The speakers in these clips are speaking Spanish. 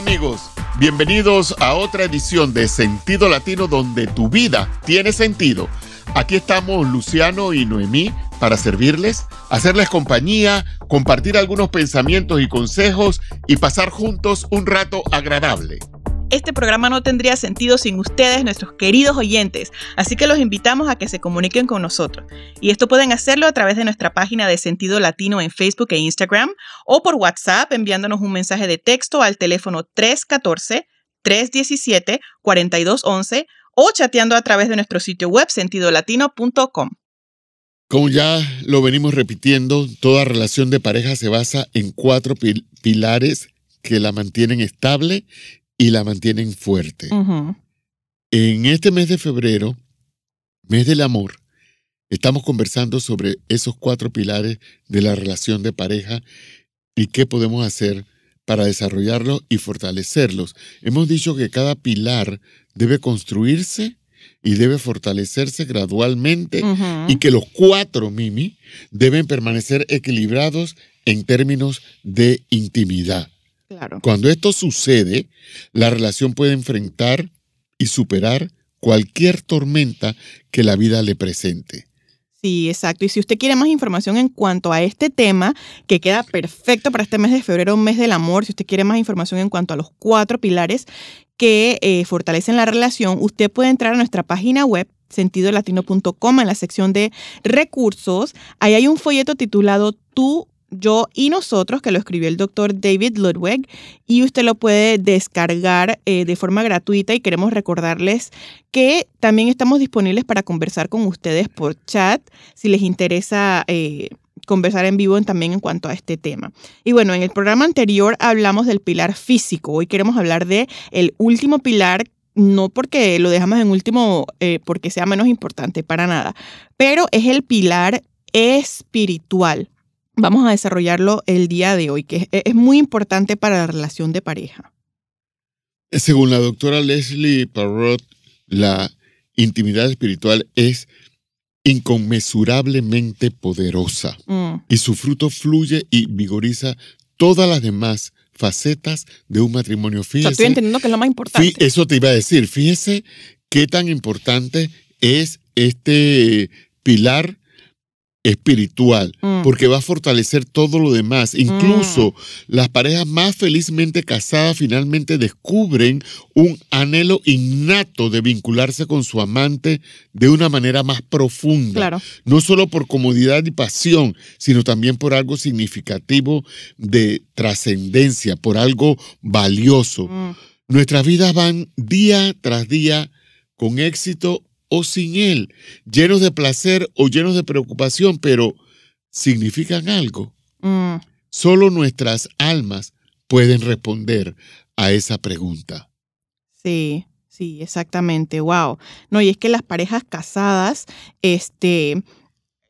amigos, bienvenidos a otra edición de Sentido Latino donde tu vida tiene sentido. Aquí estamos Luciano y Noemí para servirles, hacerles compañía, compartir algunos pensamientos y consejos y pasar juntos un rato agradable. Este programa no tendría sentido sin ustedes, nuestros queridos oyentes, así que los invitamos a que se comuniquen con nosotros. Y esto pueden hacerlo a través de nuestra página de Sentido Latino en Facebook e Instagram o por WhatsApp enviándonos un mensaje de texto al teléfono 314-317-4211 o chateando a través de nuestro sitio web sentidolatino.com. Como ya lo venimos repitiendo, toda relación de pareja se basa en cuatro pilares que la mantienen estable y la mantienen fuerte. En este mes de febrero, mes del amor, estamos conversando sobre esos cuatro pilares de la relación de pareja y qué podemos hacer para desarrollarlos y fortalecerlos. Hemos dicho que cada pilar debe construirse y debe fortalecerse gradualmente y que los cuatro, Mimi, deben permanecer equilibrados en términos de intimidad. Cuando esto sucede, la relación puede enfrentar y superar cualquier tormenta que la vida le presente. Sí, exacto. Y si usted quiere más información en cuanto a este tema, que queda perfecto para este mes de febrero, mes del amor, si usted quiere más información en cuanto a los cuatro pilares que eh, fortalecen la relación, usted puede entrar a nuestra página web sentidolatino.com en la sección de recursos. Ahí hay un folleto titulado Tú yo y nosotros, que lo escribió el doctor David Ludwig, y usted lo puede descargar eh, de forma gratuita y queremos recordarles que también estamos disponibles para conversar con ustedes por chat si les interesa. Eh, conversar en vivo también en cuanto a este tema. Y bueno, en el programa anterior hablamos del pilar físico. Hoy queremos hablar de el último pilar no porque lo dejamos en último eh, porque sea menos importante, para nada, pero es el pilar espiritual vamos a desarrollarlo el día de hoy, que es, muy importante para la relación de pareja. Según la doctora Leslie Parrott, la intimidad espiritual es inconmensurablemente poderosa mm. y su fruto fluye y vigoriza todas las demás facetas de un matrimonio. Fíjese, estoy entendiendo que es lo más importante. Eso te iba a decir. Fíjese qué tan importante es este pilar espiritual, mm. porque va a fortalecer todo lo demás. Incluso mm. las parejas más felizmente casadas finalmente descubren un anhelo innato de vincularse con su amante de una manera más profunda. No solo por comodidad y pasión, sino también por algo significativo de trascendencia, por algo valioso. Mm. Nuestras vidas van día tras día con éxito o sin Él, llenos de placer o llenos de preocupación, pero significan algo. Mm. Solo nuestras almas pueden responder a esa pregunta. Sí, sí, exactamente. Wow. No, y es que las parejas casadas, este,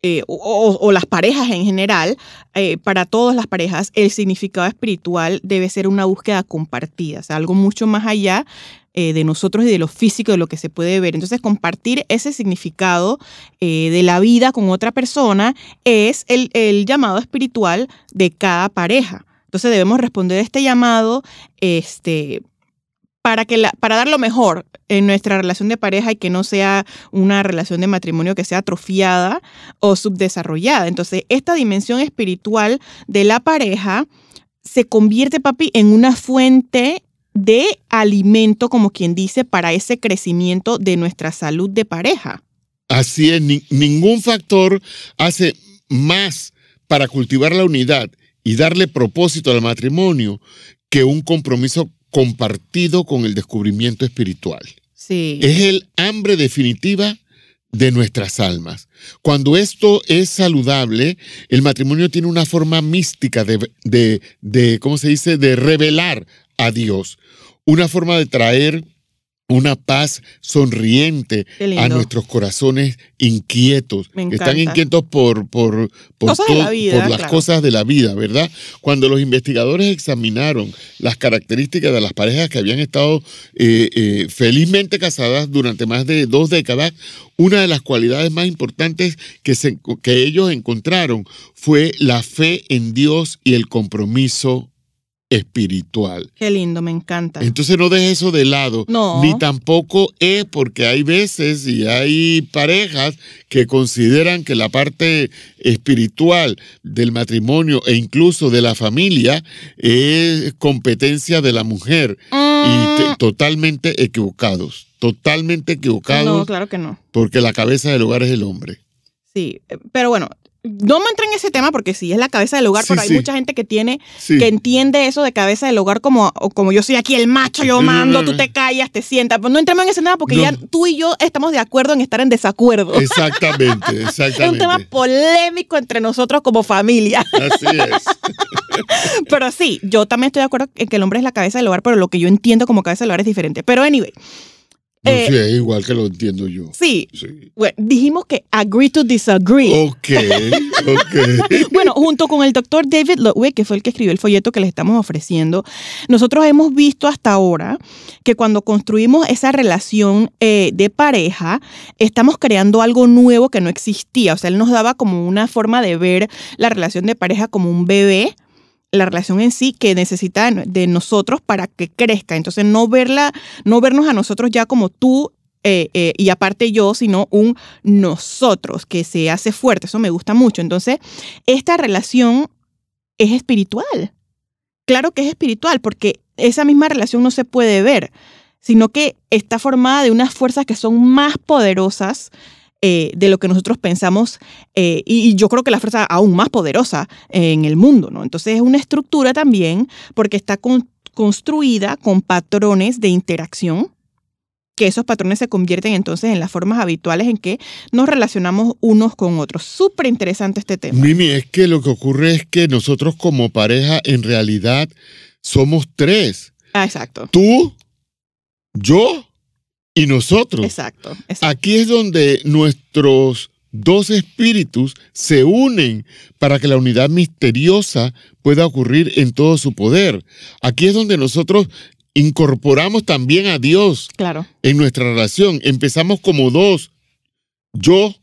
eh, o, las parejas en general, eh, para todas las parejas, el significado espiritual debe ser una búsqueda compartida, o sea, algo mucho más allá eh, de nosotros y de lo físico, de lo que se puede ver. Entonces, compartir ese significado de la vida con otra persona es el, el llamado espiritual de cada pareja. Entonces debemos responder a este llamado este, para, que para dar lo mejor en nuestra relación de pareja y que no sea una relación de matrimonio que sea atrofiada o subdesarrollada. Entonces, esta dimensión espiritual de la pareja se convierte, papi, en una fuente de alimento, como quien dice, para ese crecimiento de nuestra salud de pareja. Así es, ningún factor hace más para cultivar la unidad y darle propósito al matrimonio que un compromiso compartido con el descubrimiento espiritual. Sí. Es el hambre definitiva de nuestras almas. Cuando esto es saludable, el matrimonio tiene una forma mística de, de, de ¿cómo se dice?, de revelar a Dios. Una forma de traer una paz sonriente a nuestros corazones inquietos. Están inquietos por, por, por, las cosas de la vida, ¿verdad? Cuando los investigadores examinaron las características de las parejas que habían estado eh, eh, felizmente casadas durante más de dos décadas, una de las cualidades más importantes que, se, que ellos encontraron fue la fe en Dios y el compromiso espiritual. Qué lindo, me encanta. Entonces no dejes eso de lado. No. Ni tampoco es porque hay veces y hay parejas que consideran que la parte espiritual del matrimonio e incluso de la familia es competencia de la mujer. Y te- Mm, totalmente equivocados. Totalmente equivocados. no, claro que no. Porque la cabeza del hogar es el hombre. Sí, eh, pero bueno, no me entré en ese tema porque sí es la cabeza del hogar, Sí, pero hay sí. mucha gente que tiene, Sí. que entiende eso de cabeza del hogar como, como yo soy aquí el macho, yo mando, tú te callas, te sientas. Pues no entremos en ese tema porque No. ya tú y yo estamos de acuerdo en estar en desacuerdo. Exactamente, exactamente. Es un tema polémico entre nosotros como familia. Así es. Pero sí, yo también estoy de acuerdo en que el hombre es la cabeza del hogar, pero lo que yo entiendo como cabeza del hogar es diferente. Pero anyway, No, Eh, sí, es igual que lo entiendo yo. sí, Sí. bueno, dijimos que agree to disagree. Ok, ok. Bueno, junto con el doctor David Ludwig, que fue el que escribió el folleto que les estamos ofreciendo, nosotros hemos visto hasta ahora que cuando construimos esa relación eh, de pareja, estamos creando algo nuevo que no existía. O sea, él nos daba como una forma de ver la relación de pareja como un bebé la relación en sí que necesita de nosotros para que crezca. Entonces, no verla, no vernos a nosotros ya como tú eh, eh, y aparte yo, sino un nosotros que se hace fuerte. Eso me gusta mucho. Entonces, esta relación es espiritual. Claro que es espiritual, porque esa misma relación no se puede ver, sino que está formada de unas fuerzas que son más poderosas eh, de lo que nosotros pensamos eh, y, y yo creo que la fuerza aún más poderosa eh, en el mundo, ¿no? Entonces es una estructura también porque está con- construida con patrones de interacción que esos patrones se convierten entonces en las formas habituales en que nos relacionamos unos con otros. Súper interesante este tema. Mimi, es que lo que ocurre es que nosotros como pareja en realidad somos tres. Ah, exacto. Tú, yo y nosotros. Exacto. exacto. Aquí es donde nuestros dos espíritus se unen para que la unidad misteriosa pueda ocurrir en todo su poder. Aquí es donde nosotros incorporamos también a Dios Claro. en nuestra relación. Empezamos como dos, yo,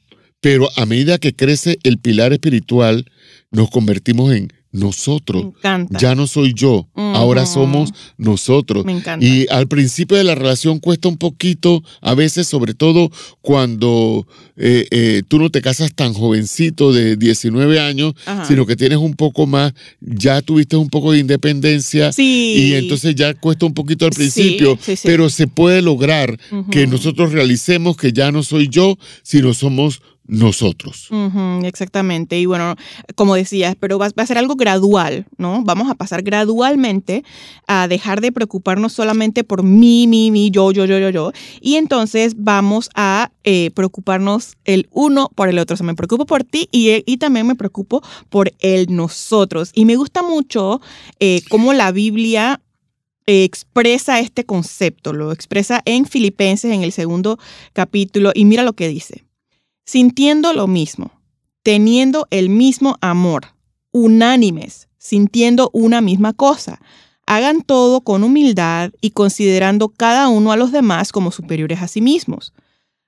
pero a medida que crece el pilar espiritual, nos convertimos en Me nosotros. encanta. Ya no soy yo, ahora somos nosotros. Me encanta. Y al principio de la relación cuesta un poquito, a veces, sobre todo cuando eh, eh, tú no te casas tan jovencito de 19 años, Ajá. sino que tienes un poco más, ya tuviste un poco de independencia. sí. Y entonces ya cuesta un poquito al principio, sí, sí. pero se puede lograr que nosotros realicemos que ya no soy yo, sino somos nosotros. Ujú, exactamente. Y bueno, como decías, pero va, a ser algo gradual, ¿no? Vamos a pasar gradualmente a dejar de preocuparnos solamente por mí, mí, mí, yo, yo, yo, yo, yo. Y entonces vamos a eh, preocuparnos el uno por el otro. O sea, me preocupo por ti y, y también me preocupo por el nosotros. Y me gusta mucho eh, cómo la Biblia eh, expresa este concepto, lo expresa en Filipenses en el segundo capítulo y mira lo que dice sintiendo lo mismo, teniendo el mismo amor, unánimes, sintiendo una misma cosa. Hagan todo con humildad y considerando cada uno a los demás como superiores a sí mismos.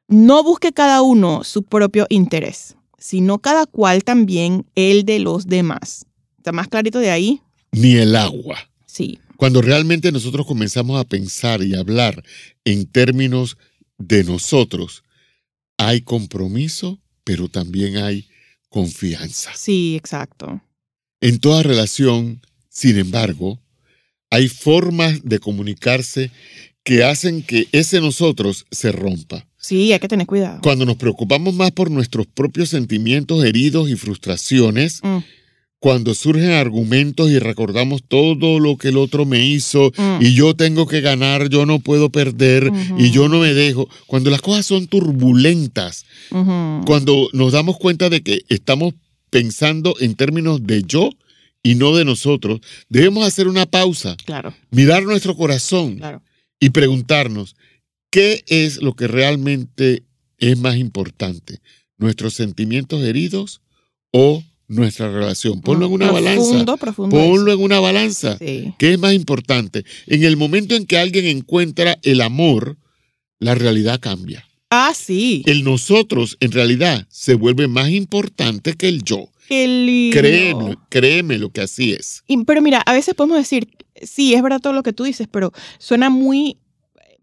No busque cada uno su propio interés, sino cada cual también el de los demás. ¿Está más clarito de ahí? Ni el agua. Sí. Cuando realmente nosotros comenzamos a pensar y hablar en términos de nosotros, hay compromiso, pero también hay confianza. Sí, exacto. En toda relación, sin embargo, hay formas de comunicarse que hacen que ese nosotros se rompa. Sí, hay que tener cuidado. Cuando nos preocupamos más por nuestros propios sentimientos heridos y frustraciones, Mm, cuando surgen argumentos y recordamos todo lo que el otro me hizo mm, y yo tengo que ganar, yo no puedo perder y yo no me dejo, cuando las cosas son turbulentas, cuando nos damos cuenta de que estamos pensando en términos de yo y no de nosotros, debemos hacer una pausa, Claro, mirar nuestro corazón claro. y preguntarnos, ¿qué es lo que realmente es más importante? ¿Nuestros sentimientos heridos o nuestra relación? Ponlo en una balanza. Profundo, profundo. Ponlo en una balanza. Sí. ¿Qué es más importante? En el momento en que alguien encuentra el amor, la realidad cambia. Ah, sí. El nosotros, en realidad, se vuelve más importante que el yo. Qué lindo. Créeme, créeme lo que así es. Y- pero mira, a veces podemos decir, sí, es verdad todo lo que tú dices, pero suena muy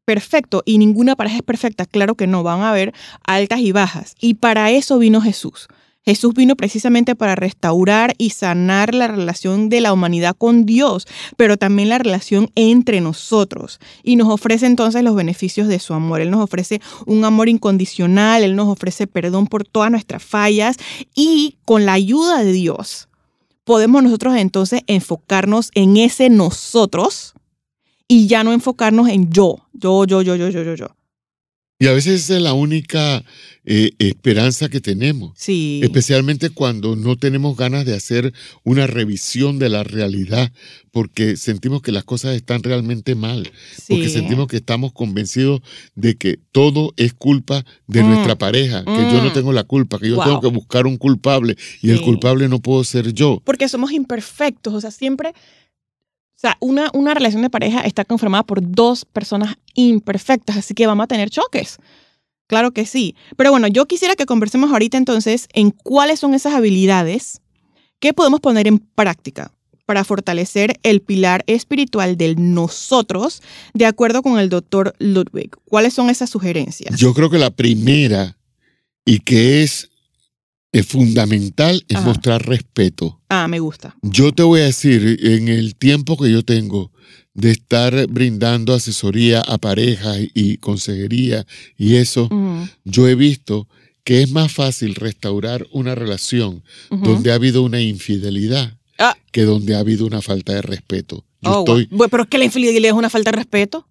perfecto y ninguna pareja es perfecta. Claro que no, van a haber altas y bajas. Y para eso vino Jesús. Jesús vino precisamente para restaurar y sanar la relación de la humanidad con Dios, pero también la relación entre nosotros. Y nos ofrece entonces los beneficios de su amor. Él nos ofrece un amor incondicional, Él nos ofrece perdón por todas nuestras fallas y con la ayuda de Dios podemos nosotros entonces enfocarnos en ese nosotros y ya no enfocarnos en yo, yo, yo, yo, yo, yo, yo, yo. Y a veces esa es la única eh, esperanza que tenemos. Sí. Especialmente cuando no tenemos ganas de hacer una revisión de la realidad, porque sentimos que las cosas están realmente mal, porque sí. sentimos que estamos convencidos de que todo es culpa de Mm. nuestra pareja, que yo no Mm. tengo la culpa, que yo Wow. tengo que buscar un culpable y el culpable no puedo ser yo. Porque somos imperfectos, o sea, siempre, o sea, una, una relación de pareja está conformada por dos personas imperfectas, así que vamos a tener choques. Claro que sí. Pero bueno, yo quisiera que conversemos ahorita entonces en cuáles son esas habilidades que podemos poner en práctica para fortalecer el pilar espiritual del nosotros, de acuerdo con el doctor Ludwig. ¿Cuáles son esas sugerencias? Yo creo que la primera y que es, es fundamental es Ajá. mostrar respeto. Ah, me gusta. Yo te voy a decir, en el tiempo que yo tengo de estar brindando asesoría a parejas y consejería y eso, yo he visto que es más fácil restaurar una relación donde ha habido una infidelidad Ah. que donde ha habido una falta de respeto. Yo Oh, estoy, wow. Pero es que la infidelidad es una falta de respeto.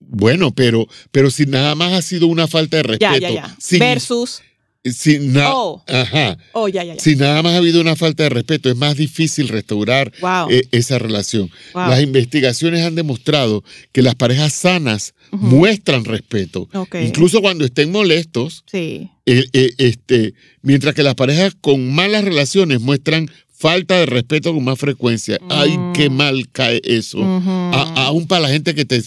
bueno, pero, pero si nada más ha sido una falta de respeto, Ya, ya, ya. sin, Versus. Sin na- Oh. ajá, Oh, ya, ya, ya. si nada más ha habido una falta de respeto, es más difícil restaurar Wow. eh, esa relación. wow. Las investigaciones han demostrado que las parejas sanas Muestran respeto, incluso cuando estén molestos, Sí. eh, eh, este, mientras que las parejas con malas relaciones muestran falta de respeto con más frecuencia. Ay, Mm. qué mal cae eso. Aún para la gente que, te,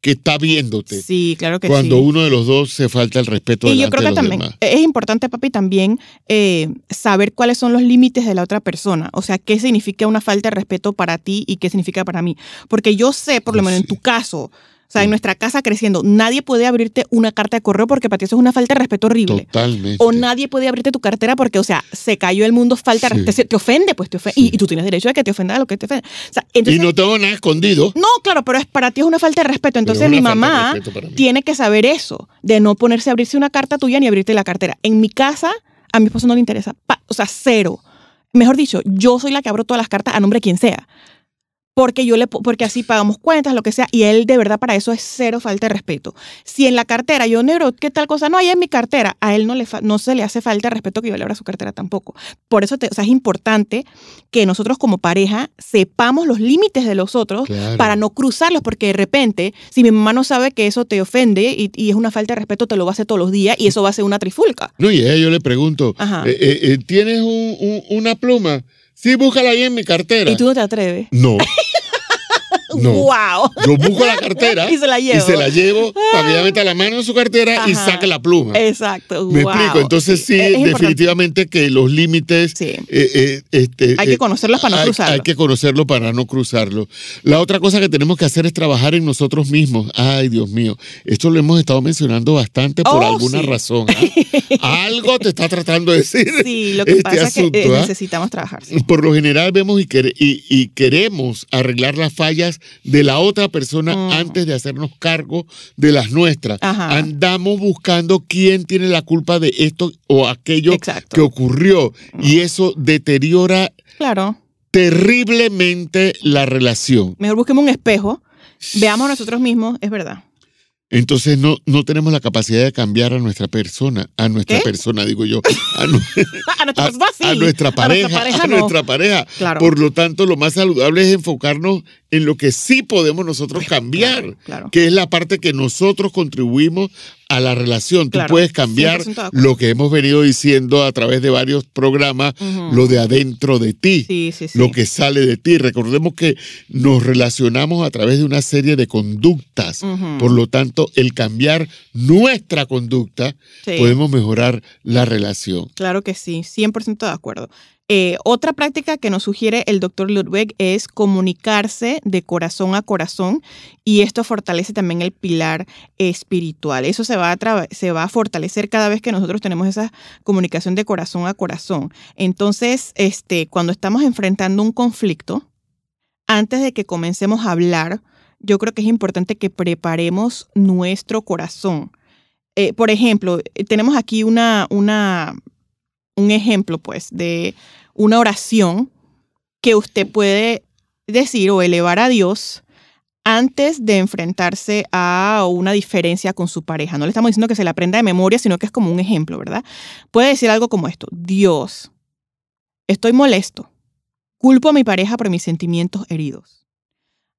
que está viéndote. Sí, claro que cuando sí. uno de los dos se falta el respeto Y yo creo que también demás. es importante, papi, también eh, saber cuáles son los límites de la otra persona. O sea, qué significa una falta de respeto para ti y qué significa para mí. Porque yo sé, por lo menos en tu caso, sea, en nuestra casa creciendo, nadie puede abrirte una carta de correo porque para ti eso es una falta de respeto horrible. Totalmente. O nadie puede abrirte tu cartera porque, o sea, se cayó el mundo, falta de Sí. Te, te ofende, pues te ofende. Sí. Y, y tú tienes derecho a que te ofenda lo que te ofende. O sea, y no tengo nada escondido. no, claro, pero es para ti es una falta de respeto. Entonces es mi de mamá tiene que saber eso, de no ponerse a abrirse una carta tuya ni abrirte la cartera. En mi casa, a mi esposo no le interesa, pa- o sea, cero. Mejor dicho, yo soy la que abro todas las cartas a nombre de quien sea. Porque yo le po- porque así pagamos cuentas, lo que sea, y él de verdad para eso es cero falta de respeto. Si en la cartera yo negro, ¿qué tal cosa? No, ahí es mi cartera. A él no le fa- no se le hace falta de respeto que yo le abra su cartera tampoco. Por eso te- o sea, es importante que nosotros como pareja sepamos los límites de los otros Claro. para no cruzarlos, porque de repente, si mi mamá no sabe que eso te ofende y, y es una falta de respeto, te lo va a hacer todos los días y eso va a ser una trifulca. No, y yo le pregunto, eh, eh, eh, ¿tienes un- un- una pluma? Sí, búscala ahí en mi cartera. Y tú no te atreves. No. No. ¡Wow! Yo busco la cartera Y se la llevo. y se la llevo para que ella meta la mano en su cartera y saque la pluma. Exacto. Me wow. explico. Entonces sí, Es- es importante. definitivamente que los límites Sí. eh, eh, este, Hay que eh, conocerlos para no hay, cruzarlos. hay que conocerlo para no cruzarlo. La otra cosa que tenemos que hacer es trabajar en nosotros mismos. Ay, Dios mío. Esto lo hemos estado mencionando bastante por Oh, alguna sí. razón. ¿ah? Algo te está tratando de decir. Sí, lo que este pasa asunto, es que eh, ¿ah? necesitamos trabajar. sí. Por lo general vemos y, quere- y- y queremos arreglar las fallas de la otra persona Mm. antes de hacernos cargo de las nuestras. Ajá. Andamos buscando quién tiene la culpa de esto o aquello Exacto. que ocurrió y eso deteriora Claro. terriblemente la relación. Mejor busquemos un espejo, veamos nosotros mismos, es verdad. Entonces no, no tenemos la capacidad de cambiar a nuestra persona, a nuestra ¿Qué? persona, digo yo, a, nu- A nuestra a- persona sí. a nuestra pareja, a no. nuestra pareja. Claro. Por lo tanto, lo más saludable es enfocarnos en lo que sí podemos nosotros cambiar, Claro, claro. que es la parte que nosotros contribuimos a la relación. Tú puedes cambiar lo que hemos venido diciendo a través de varios programas, lo de adentro de ti, lo que sale de ti. Recordemos que nos relacionamos a través de una serie de conductas. Por lo tanto, el cambiar nuestra conducta, podemos mejorar la relación. Claro que sí, 100% de acuerdo. Eh, otra práctica que nos sugiere el doctor Ludwig es comunicarse de corazón a corazón y esto fortalece también el pilar espiritual. Eso se va, a fortalecer cada vez que nosotros tenemos esa comunicación de corazón a corazón. Entonces, este, cuando estamos enfrentando un conflicto, antes de que comencemos a hablar, yo creo que es importante que preparemos nuestro corazón. Eh, por ejemplo, tenemos aquí una un ejemplo, pues, de una oración que usted puede decir o elevar a Dios antes de enfrentarse a una diferencia con su pareja. No le estamos diciendo que se la aprenda de memoria, sino que es como un ejemplo, ¿verdad? Puede decir algo como esto, Dios, estoy molesto, culpo a mi pareja por mis sentimientos heridos.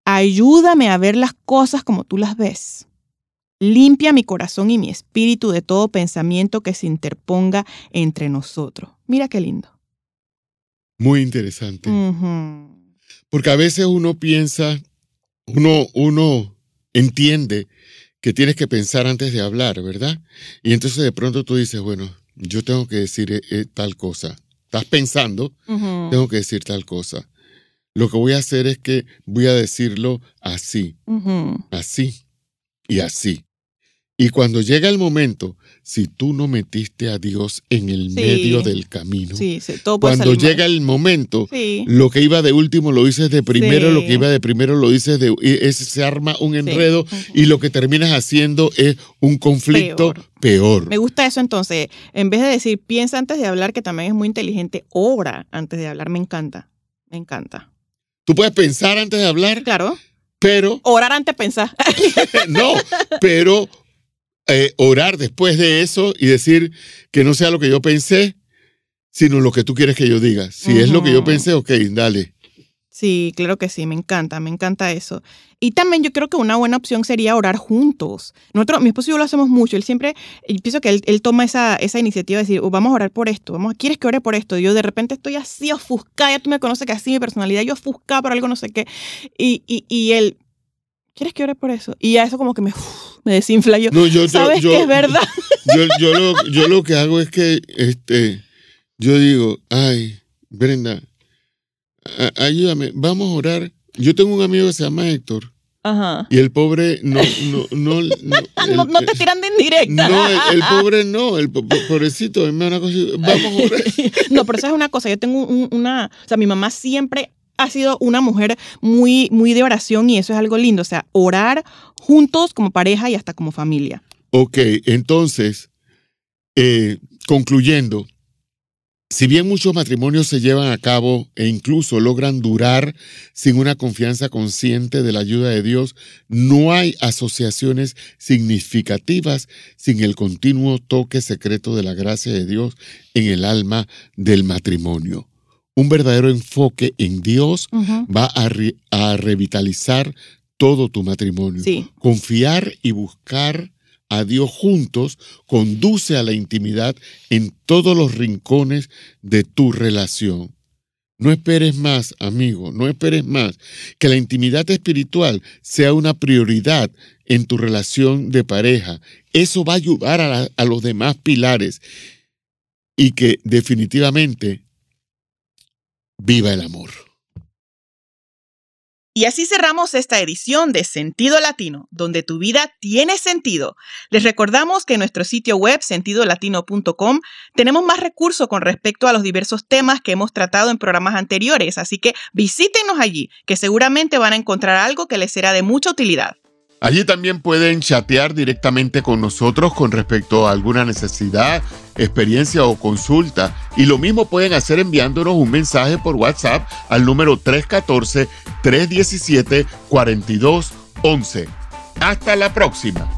Ayúdame a ver las cosas como tú las ves. Limpia mi corazón y mi espíritu de todo pensamiento que se interponga entre nosotros. Mira qué lindo. Muy interesante. Porque a veces uno piensa, uno, uno entiende que tienes que pensar antes de hablar, ¿verdad? Y entonces de pronto tú dices, bueno, yo tengo que decir eh, eh, tal cosa. Estás pensando, tengo que decir tal cosa. Lo que voy a hacer es que voy a decirlo así, así y así. Y cuando llega el momento, si tú no metiste a Dios en el medio del camino, cuando llega el momento, lo que iba de último lo dices de primero, lo que iba de primero lo dices de... Es, se arma un enredo y lo que terminas haciendo es un conflicto peor. Me gusta eso entonces. En vez de decir piensa antes de hablar, que también es muy inteligente, obra antes de hablar. Me encanta, me encanta. ¿Tú puedes pensar antes de hablar? Claro. Pero. Orar antes de pensar. no, pero eh, orar después de eso y decir que no sea lo que yo pensé, sino lo que tú quieres que yo diga. Si es lo que yo pensé, ok, dale. Sí, claro que sí, me encanta, me encanta eso. Y también yo creo que una buena opción sería orar juntos. Nosotros, mi esposo y yo lo hacemos mucho. Él siempre, pienso que él, toma esa, esa iniciativa de decir, oh, vamos a orar por esto, vamos, ¿quieres que ore por esto? yo de repente estoy así ofuscada, ya tú me conoces que así mi personalidad, yo ofuscada por algo, no sé qué. Y, y, y él, ¿quieres que ore por eso? Y ya eso como que me, me desinfla. Yo, ¿sabes que es verdad? Yo, lo, yo lo que hago es que este, yo digo, ay, Brenda, ayúdame, vamos a orar. Yo tengo un amigo que se llama Héctor. Ajá. Y el pobre no, no, no, no, no, te tiran de indirecta. No, el, pobre no, el pobrecito, una cosa, vamos a orar. no, pero eso es una cosa. Yo tengo una, o sea, mi mamá siempre ha sido una mujer muy, muy de oración y eso es algo lindo. O sea, orar juntos como pareja y hasta como familia. Ok, entonces, eh, concluyendo, si bien muchos matrimonios se llevan a cabo e incluso logran durar sin una confianza consciente de la ayuda de Dios, no hay asociaciones significativas sin el continuo toque secreto de la gracia de Dios en el alma del matrimonio un verdadero enfoque en Dios va a, revitalizar todo tu matrimonio. Confiar y buscar a Dios juntos conduce a la intimidad en todos los rincones de tu relación. No esperes más, amigo, no esperes más. Que la intimidad espiritual sea una prioridad en tu relación de pareja. Eso va a ayudar a, a los demás pilares y que definitivamente Viva el amor. Y así cerramos esta edición de Sentido Latino, donde tu vida tiene sentido. Les recordamos que en nuestro sitio web sentidolatino.com tenemos más recursos con respecto a los diversos temas que hemos tratado en programas anteriores, así que visítenos allí, que seguramente van a encontrar algo que les será de mucha utilidad. Allí también pueden chatear directamente con nosotros con respecto a alguna necesidad, experiencia o consulta. Y lo mismo pueden hacer enviándonos un mensaje por WhatsApp al número 314-317-4211. Hasta la próxima.